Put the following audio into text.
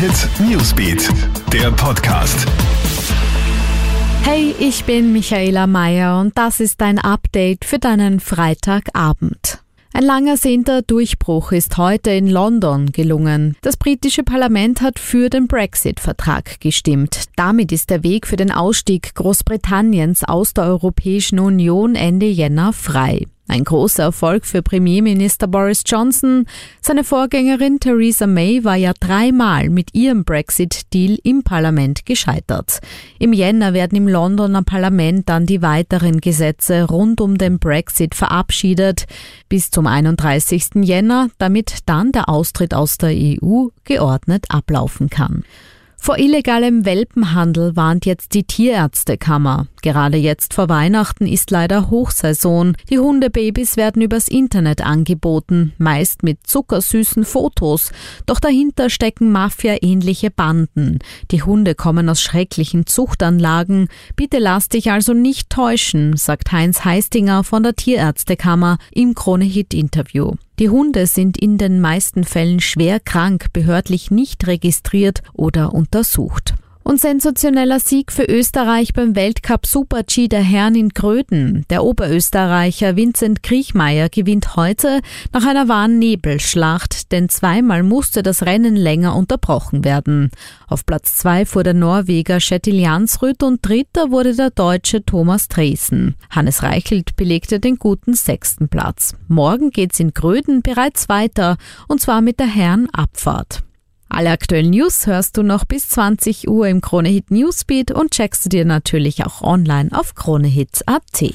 Hit Newsbeat, der Podcast. Hey, ich bin Michaela Mayer und das ist ein Update für deinen Freitagabend. Ein langer sehnter Durchbruch ist heute in London gelungen. Das britische Parlament hat für den Brexit-Vertrag gestimmt. Damit ist der Weg für den Ausstieg Großbritanniens aus der Europäischen Union Ende Jänner frei. Ein großer Erfolg für Premierminister Boris Johnson. Seine Vorgängerin Theresa May war ja dreimal mit ihrem Brexit-Deal im Parlament gescheitert. Im Jänner werden im Londoner Parlament dann die weiteren Gesetze rund um den Brexit verabschiedet. Bis zum 31. Jänner, damit dann der Austritt aus der EU geordnet ablaufen kann. Vor illegalem Welpenhandel warnt jetzt die Tierärztekammer. Gerade jetzt vor Weihnachten ist leider Hochsaison. Die Hundebabys werden übers Internet angeboten, meist mit zuckersüßen Fotos. Doch dahinter stecken Mafia-ähnliche Banden. Die Hunde kommen aus schrecklichen Zuchtanlagen. Bitte lass dich also nicht täuschen, sagt Heinz Heistinger von der Tierärztekammer im Krone-Hit-Interview. Die Hunde sind in den meisten Fällen schwer krank, behördlich nicht registriert oder untersucht. Und sensationeller Sieg für Österreich beim Weltcup Super-G der Herren in Gröden. Der Oberösterreicher Vincent Kriechmeier gewinnt heute nach einer wahren Nebelschlacht, denn zweimal musste das Rennen länger unterbrochen werden. Auf Platz zwei fuhr der Norweger Kjetil Jansrud und dritter wurde der Deutsche Thomas Dresen. Hannes Reichelt belegte den guten sechsten Platz. Morgen geht's in Gröden bereits weiter, und zwar mit der Herrenabfahrt. Alle aktuellen News hörst du noch bis 20 Uhr im Kronehit Newsbeat und checkst du dir natürlich auch online auf kronehit.at.